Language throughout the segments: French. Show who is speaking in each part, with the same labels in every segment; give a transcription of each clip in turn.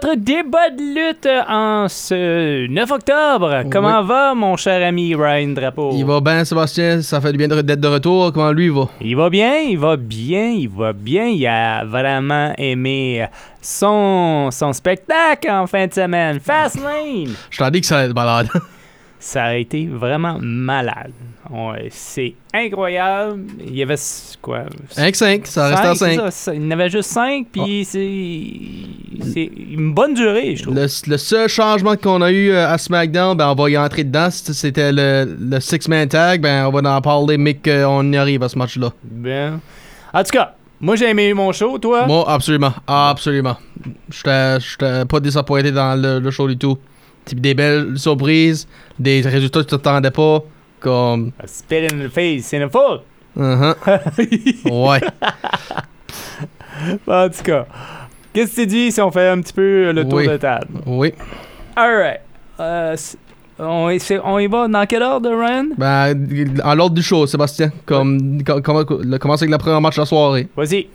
Speaker 1: Votre débat de lutte en ce 9 octobre. Comment va, mon cher ami Ryan Drapeau?
Speaker 2: Il va bien, Sébastien. Ça fait du bien d'être de retour. Comment lui il va?
Speaker 1: Il va bien, il va bien, il va bien. Il a vraiment aimé son, son spectacle en fin de semaine. Fastlane!
Speaker 2: Je t'en dis que ça va être malade.
Speaker 1: Ça a été vraiment malade. Ouais, c'est incroyable. Il y avait quoi?
Speaker 2: 5-5, ça reste à
Speaker 1: Cinq, c'est
Speaker 2: 5.
Speaker 1: ça, ça. Il y en avait juste 5, puis c'est c'est une bonne durée, je trouve.
Speaker 2: Le, le seul changement qu'on a eu euh, à SmackDown, ben on va y entrer dedans. C'était- le, le six-man tag. Ben on va en parler, mais qu'on y arrive à ce match-là.
Speaker 1: Bien. En tout cas, moi j'ai aimé mon show, toi?
Speaker 2: Moi, absolument. Absolument. J'étais j'étais pas désappointé dans le, le show du tout. Type des belles surprises, des résultats que tu t'attendais pas. Comme.
Speaker 1: A Spit in the face, in the foot.
Speaker 2: Uh-huh. Ouais.
Speaker 1: en tout cas, qu'est-ce que tu dis si on fait un petit peu le tour
Speaker 2: Oui.
Speaker 1: de table?
Speaker 2: Oui.
Speaker 1: Alright. Euh, on, on y va dans quel ordre, Ryan?
Speaker 2: Ben, en l'ordre du show, Sébastien. Comme, com- comment, le- commencer avec le premier match de la soirée?
Speaker 1: Vas-y.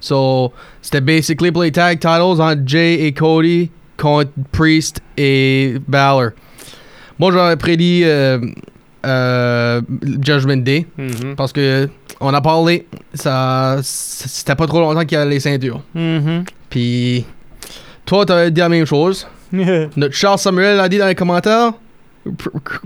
Speaker 2: So, c'était basically les tag titles entre Jay et Cody contre Priest et Balor. Moi, j'aurais prédit euh, euh, Judgment Day
Speaker 1: Mhm.
Speaker 2: parce que on a parlé, ça, c'était pas trop longtemps qu'il y avait les ceintures.
Speaker 1: Mhm.
Speaker 2: Puis, toi, t'avais dit la même chose. Notre Charles Samuel a dit dans les commentaires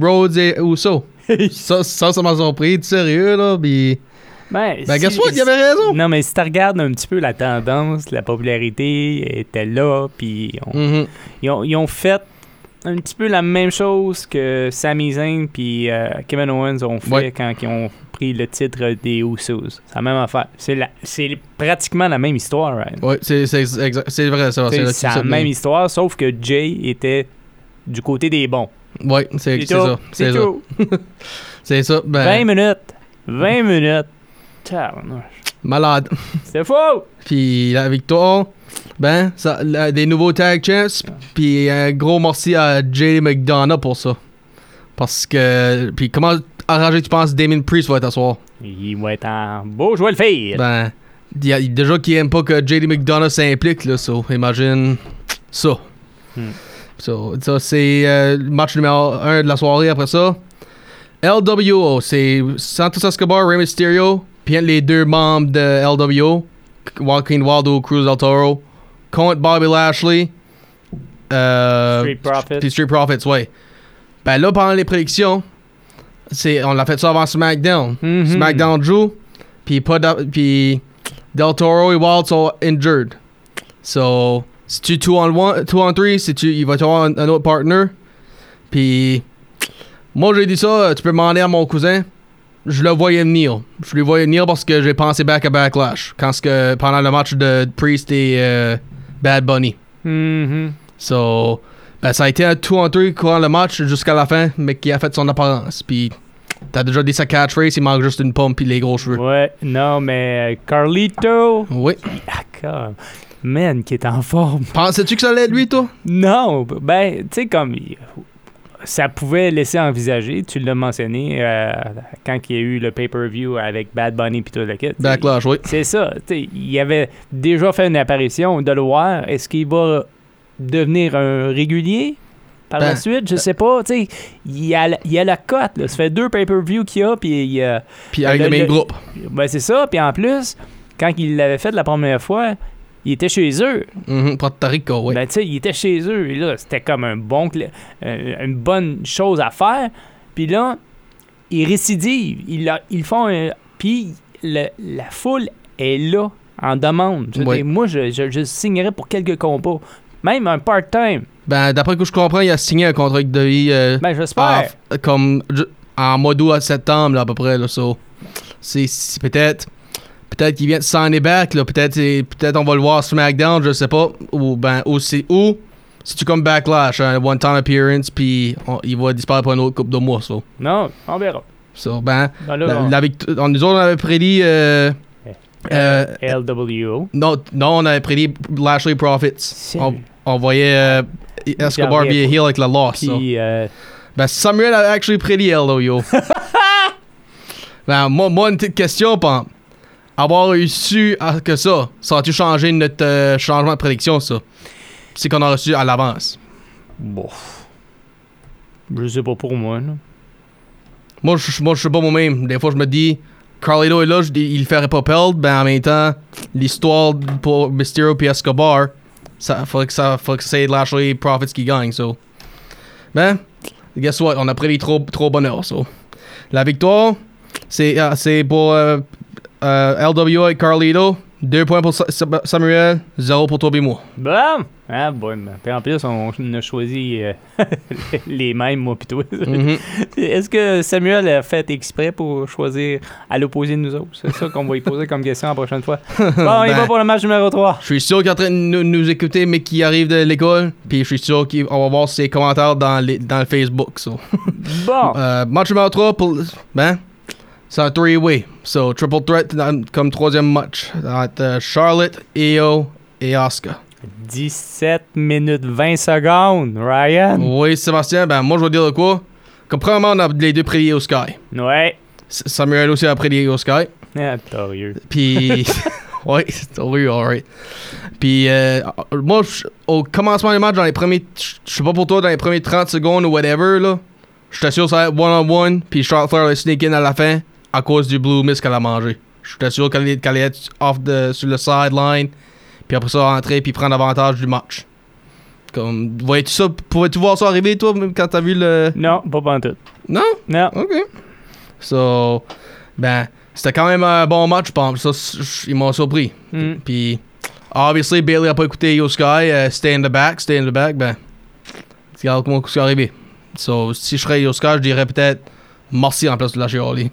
Speaker 2: Rhodes et Uso. ça, ça, ça m'a surpris, sérieux, là. Puis,
Speaker 1: ben,
Speaker 2: ben,
Speaker 1: si-
Speaker 2: guess what, il avait raison.
Speaker 1: Non, mais si tu regardes un petit peu la tendance, la popularité était là, puis on-
Speaker 2: Mhm.
Speaker 1: ils, ont, ils ont fait un petit peu la même chose que Sami Zayn puis euh, Kevin Owens ont fait
Speaker 2: Ouais.
Speaker 1: quand ils ont pris le titre des Usos. C'est la même affaire. C'est pratiquement la même histoire, Ryan.
Speaker 2: Ouais, c'est exa- c'est vrai.
Speaker 1: C'est la même histoire, sauf que Jay était du côté des bons.
Speaker 2: Ouais, c'est ça.
Speaker 1: C'est
Speaker 2: ça. C'est ça.
Speaker 1: 20
Speaker 2: Ben,
Speaker 1: minutes. 20 minutes.
Speaker 2: Malade.
Speaker 1: C'était faux!
Speaker 2: Puis la victoire, ben, ça, la- des nouveaux tag champs. Puis un gros merci à Jay McDonough pour ça. Parce que. Puis comment arrangé tu penses Damien Priest va être à soir?
Speaker 1: Il va être en beau jouer le faire.
Speaker 2: Ben, il y a déjà qui aime pas que JD McDonough s'implique, là, so, imagine ça.
Speaker 1: Hmm.
Speaker 2: So, ça, c'est euh, le match numéro 1 de la soirée après ça. LWO, c'est Santos Escobar, Rey Mysterio, puis les deux membres de LWO, Joaquin Waldo, Cruz del Toro, contre Bobby Lashley, euh,
Speaker 1: Street Profits.
Speaker 2: puis Street Profits, ouais. Ben là, pendant les prédictions, c'est, on l'a fait ça avant SmackDown.
Speaker 1: Mhm.
Speaker 2: SmackDown joue, puis pas d'a- puis Del Toro et Wild sont injured. So, si tu 2 on 1, 2 on 3, si tu, il va y avoir un, un autre partner. Puis, moi j'ai dit ça, tu peux demander à mon cousin. Je le voyais venir. Je le voyais venir parce que j'ai pensé back à Backlash. Quand que, pendant le match de Priest et euh, Bad Bunny.
Speaker 1: Mhm.
Speaker 2: So, ben, ça a été un 2 on 3 courant le match jusqu'à la fin, mais qui a fait son apparence. Puis, t'as déjà dit sa catchphrase, il manque juste une pomme puis les gros cheveux.
Speaker 1: Ouais, non, mais euh, Carlito.
Speaker 2: Oui.
Speaker 1: D'accord. Man, qui est en forme.
Speaker 2: Pensais-tu que ça allait être lui, toi?
Speaker 1: Non, ben, tu sais, comme. Ça pouvait laisser envisager, tu l'as mentionné euh, quand il y a eu le pay-per-view avec Bad Bunny puis tout le kit.
Speaker 2: Backlash, oui.
Speaker 1: C'est ça. Il avait déjà fait une apparition de le voir. Est-ce qu'il va devenir un régulier par la
Speaker 2: Ben,
Speaker 1: suite? Je sais pas. Il y a, la- il y a la cote. là. Ça fait deux pay-per-view qu'il y a. Puis il a.
Speaker 2: Puis avec
Speaker 1: Le-
Speaker 2: même groupe.
Speaker 1: Ben, c'est ça. Puis en plus, quand il l'avait fait la première fois, il était chez eux.
Speaker 2: Mhm, Puerto Rico, oui.
Speaker 1: Ben, tu sais, il était chez eux. Et là, c'était comme un bon, euh, une bonne chose à faire. Puis là, ils récidivent. Ils, ils font un. Puis le- la foule est là, en demande. Dire, moi, je, je, je signerais pour quelques combats. Même un part-time.
Speaker 2: Ben, d'après ce que je comprends, il a signé un contrat avec WWE euh,
Speaker 1: Ben, j'espère.
Speaker 2: comme en mois d'août à septembre, là, à peu près. Là, so, c'est c'est peut-être. Peut-être qu'il vient de signer back, là. Peut-être c'est- peut-être on va le voir SmackDown, je sais pas. Ou ben, ou c'est ou si tu comme Backlash, un one-time appearance, puis il va disparaître pour une autre couple de mois, so.
Speaker 1: Non, on verra.
Speaker 2: So, ben,
Speaker 1: Ben là,
Speaker 2: la,
Speaker 1: on-
Speaker 2: la nous autres, on avait prédit. Euh, euh,
Speaker 1: LWO.
Speaker 2: non, non, on avait prédit Lashley Profits. On, on voyait euh, Escobar
Speaker 1: Puis,
Speaker 2: be a heel avec la loss. so.
Speaker 1: Puis, euh,
Speaker 2: Ben, Samuel a actually prédit LO, yo. ben, moi, moi, une petite question, pam. Avoir reçu ah, que ça, ça a-tu changé notre euh, changement de prédiction, ça? C'est qu'on a reçu à l'avance.
Speaker 1: bon. Je sais pas pour moi, là.
Speaker 2: Moi, je moi, je sais pas moi-même. Des fois, je me dis, Carlito est là, je il ferait pas perdre. Ben, en même temps, l'histoire pour Mysterio et Escobar, ça faudrait que ça, faudrait que c'est Lashley Profits qui gagne, so. Ben, guess what? On a prédit trop, trop bonheur, so. La victoire, c'est euh, c'est pour euh, euh, LWA et Carlito. Deux points pour Sa- Sa- Samuel, zéro pour toi et moi.
Speaker 1: Bon! Ah, bon. Puis en plus, on a choisi euh, les mêmes, moi, pis toi.
Speaker 2: Mhm.
Speaker 1: Est-ce que Samuel a fait exprès pour choisir à l'opposé de nous autres? C'est ça qu'on va lui poser comme question la prochaine fois. Bon, on y va
Speaker 2: Ben.
Speaker 1: pour le match numéro 3.
Speaker 2: Je suis sûr qu'il est en train de nous, nous écouter, mais qui arrive de l'école. Puis je suis sûr qu'on va voir ses commentaires dans, les, dans le Facebook. So.
Speaker 1: Bon.
Speaker 2: Euh, match numéro 3 pour. Ben, c'est un three-way. So, triple threat comme troisième match. Entre euh, Charlotte, Io et Asuka.
Speaker 1: 17 minutes 20 secondes, Ryan.
Speaker 2: Oui, Sébastien, ben moi je vais dire de quoi. Comme premièrement, on a les deux prédits au Sky.
Speaker 1: Ouais.
Speaker 2: Samuel aussi a prédit au Sky.
Speaker 1: Ah, torieux.
Speaker 2: Puis. ouais, c'est horrible, alright. Puis, euh, moi, je- au commencement du match, dans les premiers. Je je sais pas pour toi, dans les premiers 30 secondes ou whatever, là. J'étais sûr que ça allait être one-on-one. Puis Charlotte Flair allait sneak in à la fin à cause du Blue Mist qu'elle a mangé. J'étais sûr qu'elle allait être off de, sur le sideline. Puis après ça, rentrer puis prendre avantage du match. Comme, voyais-tu ça? Pouvais-tu voir ça arriver, toi, même quand t'as vu le.
Speaker 1: Non, pas pantoute.
Speaker 2: Non?
Speaker 1: Non.
Speaker 2: OK. So, ben, c'était quand même un bon match, je pense. Ça, ils m'ont surpris.
Speaker 1: Hmm.
Speaker 2: Puis, obviously, Bailey a pas écouté Yo Sky, euh, stay in the back, stay in the back, ben, regarde comment c'est arrivé. So, si je serais Yo Sky, je dirais peut-être merci en place de la Chioli.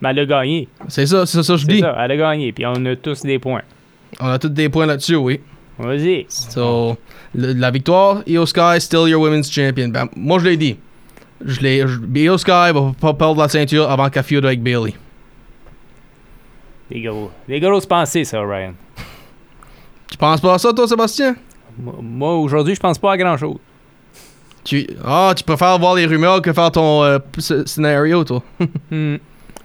Speaker 1: Mais elle a gagné.
Speaker 2: C'est ça, c'est ça que je
Speaker 1: C'est
Speaker 2: dis.
Speaker 1: ça, elle a gagné. Puis on a tous des points.
Speaker 2: On a tous des points là-dessus, oui.
Speaker 1: Vas-y.
Speaker 2: So, le- la victoire, Io Sky, still your women's champion. Ben, moi, je l'ai dit. Je l'ai, je- Io Sky va pas perdre la ceinture avant qu'elle feud avec Bailey.
Speaker 1: Des gros. Des grosses pensées, ça, Ryan.
Speaker 2: Tu penses pas à ça, toi, Sébastien?
Speaker 1: Moi, moi, aujourd'hui, je pense pas à grand-chose.
Speaker 2: Tu, ah, tu préfères voir les rumeurs que faire ton euh, sc- scénario, toi?
Speaker 1: Hmm.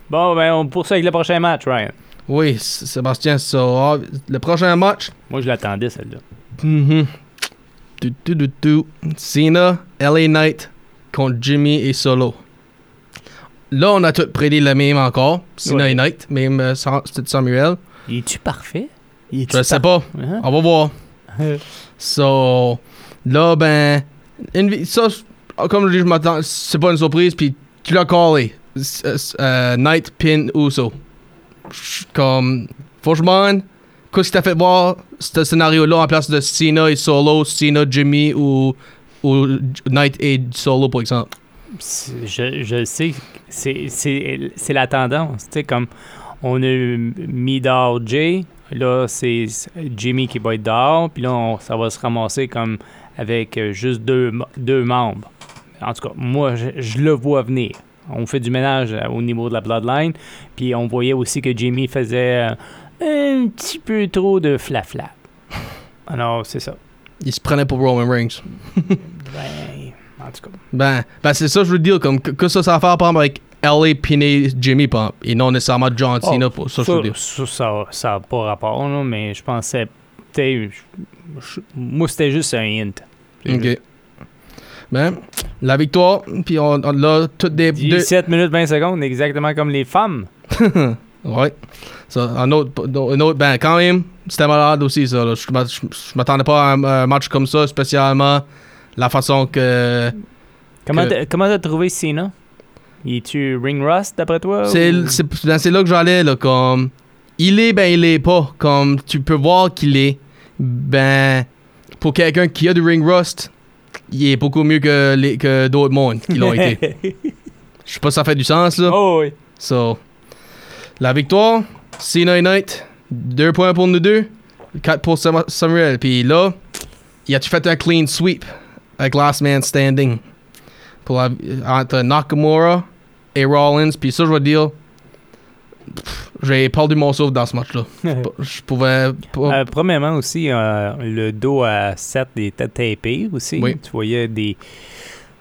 Speaker 1: Bon, ben, on poursuit avec le prochain match, Ryan.
Speaker 2: Oui, Sébastien, so, ah, le prochain match.
Speaker 1: Moi, je l'attendais, celle-là.
Speaker 2: Du, du, du, du. Cena, LA Knight contre Jimmy et Solo. Là, on a tout prédit le même encore. Cena
Speaker 1: Ouais.
Speaker 2: et Knight, même euh, Samuel.
Speaker 1: Il est-tu parfait? Il
Speaker 2: Je sais pas.
Speaker 1: Hein?
Speaker 2: On va voir. So, là, ben, une ça, je- comme je dis, je m'attends, c'est pas une surprise, puis tu l'as callé. Euh, Knight, Pin, Uso. Comme, franchement, qu'est-ce qui t'a fait voir ce scénario-là en place de Cena et Solo, Cena, Jimmy ou, ou Knight et Solo, par exemple?
Speaker 1: Je, je sais, c'est- la tendance. Tu sais, comme on a mis dehors Jay, là, c'est Jimmy qui va être dehors, puis là, ça va se ramasser comme avec euh, juste deux, deux membres. En tout cas, moi, je, je le vois venir. On fait du ménage euh, au niveau de la Bloodline, puis on voyait aussi que Jimmy faisait euh, un petit peu trop de flafla. Alors, c'est ça.
Speaker 2: Il se prenait pour Roman Reigns.
Speaker 1: Ben, en tout cas.
Speaker 2: Ben, ben c'est ça, je veux dire, comme, que, que ça, ça va faire, par exemple, avec LA, Pin et Jimmy, exemple, et non nécessairement John
Speaker 1: Oh,
Speaker 2: Cena, pour ça, je veux
Speaker 1: Ça,
Speaker 2: dire.
Speaker 1: ça, ça, ça a pas rapport, là, mais je pensais. Je- Moi, c'était juste un hint. Juste-
Speaker 2: Ok. Ben, la victoire, puis on, on a toutes des. deux-
Speaker 1: 17 minutes 20 secondes, exactement comme les femmes.
Speaker 2: ouais. Ça, un autre, un autre, ben, quand même, c'était malade aussi, ça. là. Je je je m'attendais pas à un, un match comme ça, spécialement la façon que.
Speaker 1: Comment
Speaker 2: Que-
Speaker 1: t'as trouvé Cena? Il tu ring rust d'après toi?
Speaker 2: C'est
Speaker 1: ou-
Speaker 2: c'est- ben, c'est là que j'allais, là, comme. Il est, ben, il est pas. Comme, tu peux voir qu'il est. Ben, pour quelqu'un qui a du ring rust, il est beaucoup mieux que, les, que d'autres mondes qui l'ont été. Je sais pas si ça fait du sens, là.
Speaker 1: oh oui.
Speaker 2: So, la victoire, Cena Knight, 2 points pour nous deux, 4 pour Sam- Samuel. Puis là, il a-tu fait un clean sweep avec Last Man Standing pour la, entre Nakamura et Rollins? Puis ça, je vais dire, j'ai perdu mon souffle dans ce match-là. Je pouvais pas.
Speaker 1: Euh, premièrement aussi, euh, le dos à 7 était tapé aussi.
Speaker 2: Oui.
Speaker 1: Tu voyais des...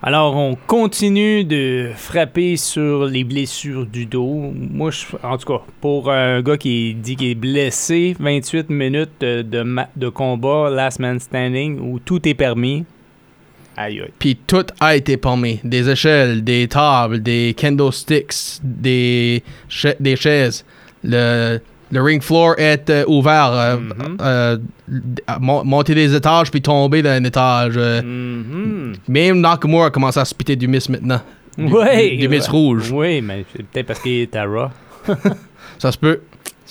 Speaker 1: Alors, on continue de frapper sur les blessures du dos. Moi, je, en tout cas, pour un gars qui dit qu'il est blessé, 28 minutes de, de, de combat, last man standing, où tout est permis. Aïe, aïe.
Speaker 2: Puis tout a été paumé. Des échelles, des tables, des kendo sticks, des, cha- des chaises. Le, le ring floor est euh, ouvert. euh,
Speaker 1: Mhm.
Speaker 2: euh, monter des étages puis tomber d'un étage. euh,
Speaker 1: Mhm.
Speaker 2: Même Nakamura commence à spiter du miss maintenant. Du,
Speaker 1: Oui,
Speaker 2: du, du miss rouge.
Speaker 1: Oui, mais c'est peut-être parce qu'il est à Raw.
Speaker 2: Ça se peut.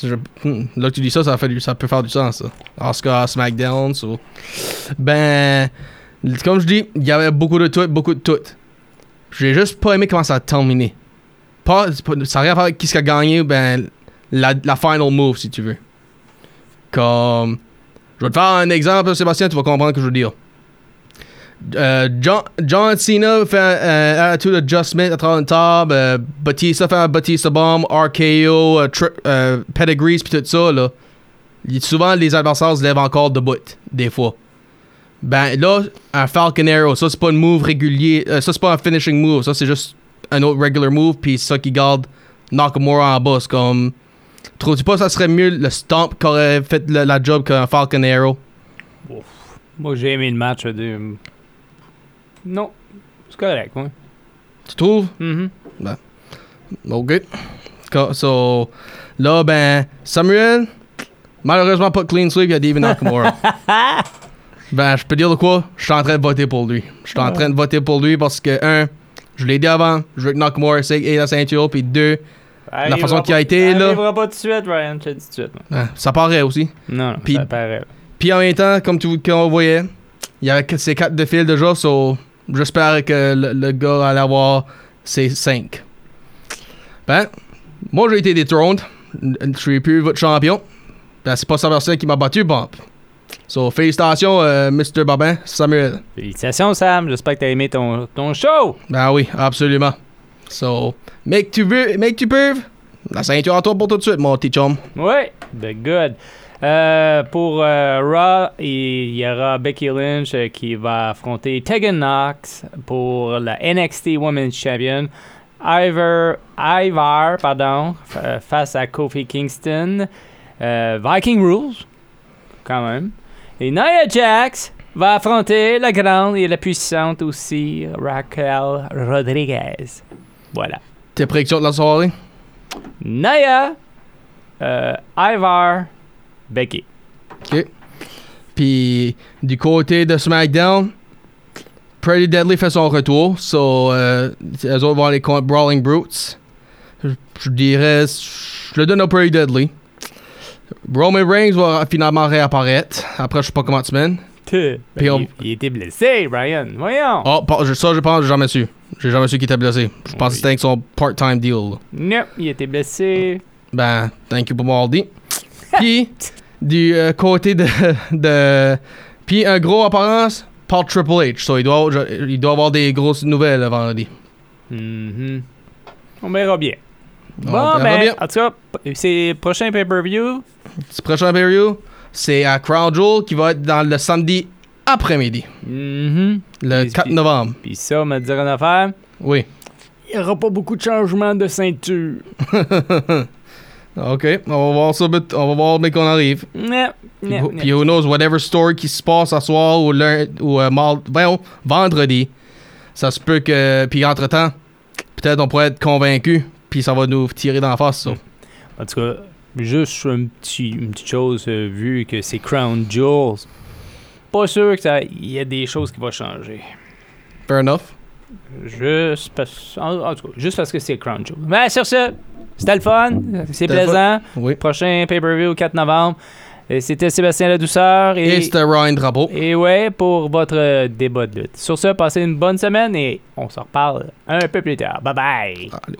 Speaker 2: Je- hmm, là que tu dis ça, ça, fait du- ça peut faire du sens. Ça. Oscar, SmackDown. so. Ben, comme je dis, il y avait beaucoup de tout, beaucoup de tout. J'ai juste pas aimé comment ça a terminé. Pas, ça n'a rien à voir avec qui a gagné, ben, la, final move, si tu veux. Comme. Je vais te faire un exemple, Sébastien, tu vas comprendre ce que je veux dire. Euh, John, Cena fait un un attitude adjustment à travers une table. euh, Batista fait un Batista bomb, RKO, euh, euh, pedigrees, puis tout ça. Là. Souvent, les adversaires se lèvent encore debout, des fois. Ben là, un Falcon Arrow, ça c'est pas un move régulier. euh, ça c'est pas un finishing move. Ça c'est juste un autre regular move. Puis ça qui garde Nakamura en bas. C'est comme. Trouves-tu pas ça serait mieux le stomp qu'aurait fait le- la job qu'un Falcon Arrow?
Speaker 1: Moi, j'ai aimé le match. de- Non, c'est correct, oui.
Speaker 2: Tu trouves?
Speaker 1: Mhm.
Speaker 2: Ok. Co- So, là, ben, Samuel, malheureusement pas de clean sweep, il y a David Nakamura. ben, je peux dire de quoi? Je suis en train de voter pour lui. Je suis en train de voter pour lui parce que, un, je l'ai dit avant, je veux que Nakamura ait la ceinture, puis deux,
Speaker 1: Arrivera
Speaker 2: façon qu'il a été, là.
Speaker 1: arrivera pas tout de suite, Ryan, je te dis tout de suite.
Speaker 2: hein, ça paraît aussi.
Speaker 1: Non, non, ça paraît.
Speaker 2: Puis en même temps, comme tu comme on voyait, il y avait ces quatre de fil déjà, so j'espère que le, le gars allait avoir ses cinq. Ben, moi j'ai été détrôné. Je suis plus votre champion. Ben, c'est pas Sébastien qui m'a battu, bon. So, félicitations, euh, Mr. Babin, Samuel.
Speaker 1: Félicitations, Sam. J'espère que t'as aimé ton, ton show.
Speaker 2: Ben oui, absolument. So, make tu veux, make tu peux. La ceinture à toi pour tout de suite, mon petit chum.
Speaker 1: Oui, the good. Euh, pour euh, Raw, il y aura Becky Lynch euh, qui va affronter Tegan Knox pour la NXT Women's Champion. Ivar, Ivar pardon, fa- face à Kofi Kingston. Euh, Viking Rules, quand même. Et Nia Jax va affronter la grande et la puissante aussi, Raquel Rodriguez. Voilà.
Speaker 2: Tes prédictions de la soirée?
Speaker 1: Nia, euh, Ivar, Becky.
Speaker 2: OK. Puis du côté de SmackDown, Pretty Deadly fait son retour. So, euh, autres vont aller contre Brawling Brutes. Je dirais, je le donne à Pretty Deadly. Roman Reigns va finalement réapparaître après je sais pas combien de semaines.
Speaker 1: Ben,
Speaker 2: on-
Speaker 1: il, il était blessé, Ryan. Voyons.
Speaker 2: Oh, ça je pense, j'ai jamais su. J'ai jamais su qu'il était blessé. Je pense que c'était avec son part-time deal.
Speaker 1: Non, il était blessé.
Speaker 2: Ben, thank you pour m'avoir dit. Puis, du euh, côté de, de. Puis, un gros apparence par Triple H. So, il, doit, je- il doit avoir des grosses nouvelles le vendredi.
Speaker 1: Mhm. On verra bien.
Speaker 2: On
Speaker 1: Bon, ben,
Speaker 2: bien.
Speaker 1: en tout cas, c'est prochain pay-per-view.
Speaker 2: Ce prochain pay c'est à Crown Jewel qui va être dans le samedi après-midi.
Speaker 1: Mhm.
Speaker 2: Le
Speaker 1: Puis-
Speaker 2: 4
Speaker 1: puis-
Speaker 2: novembre.
Speaker 1: Puis ça, on va te dire une affaire.
Speaker 2: Oui.
Speaker 1: Il n'y aura pas beaucoup de changements de ceinture.
Speaker 2: OK. On va voir ça, but- on va voir dès qu'on arrive.
Speaker 1: Non,
Speaker 2: Puis,
Speaker 1: non,
Speaker 2: puis who knows, whatever story qui se passe ce soir ou, lundi, ou euh, mar- voyons, vendredi, ça se peut que. Puis entre-temps, peut-être on pourrait être convaincu, puis ça va nous tirer d'en face, ça.
Speaker 1: En tout cas, juste un petit, une petite chose, euh, vu que c'est Crown Jewels, pas sûr qu'il y a des choses qui vont changer.
Speaker 2: Fair enough.
Speaker 1: Juste parce, en, en tout cas, juste parce que c'est Crown Jewel. Mais sur ce, c'était le fun, c'est plaisant.
Speaker 2: Oui.
Speaker 1: Prochain pay-per-view, 4 novembre. C'était Sébastien Ladouceur et,
Speaker 2: Et c'était Ryan Drapeau.
Speaker 1: et ouais, pour votre euh, débat de lutte. Sur ce, passez une bonne semaine et on se reparle un peu plus tard. Bye bye!
Speaker 2: Allez.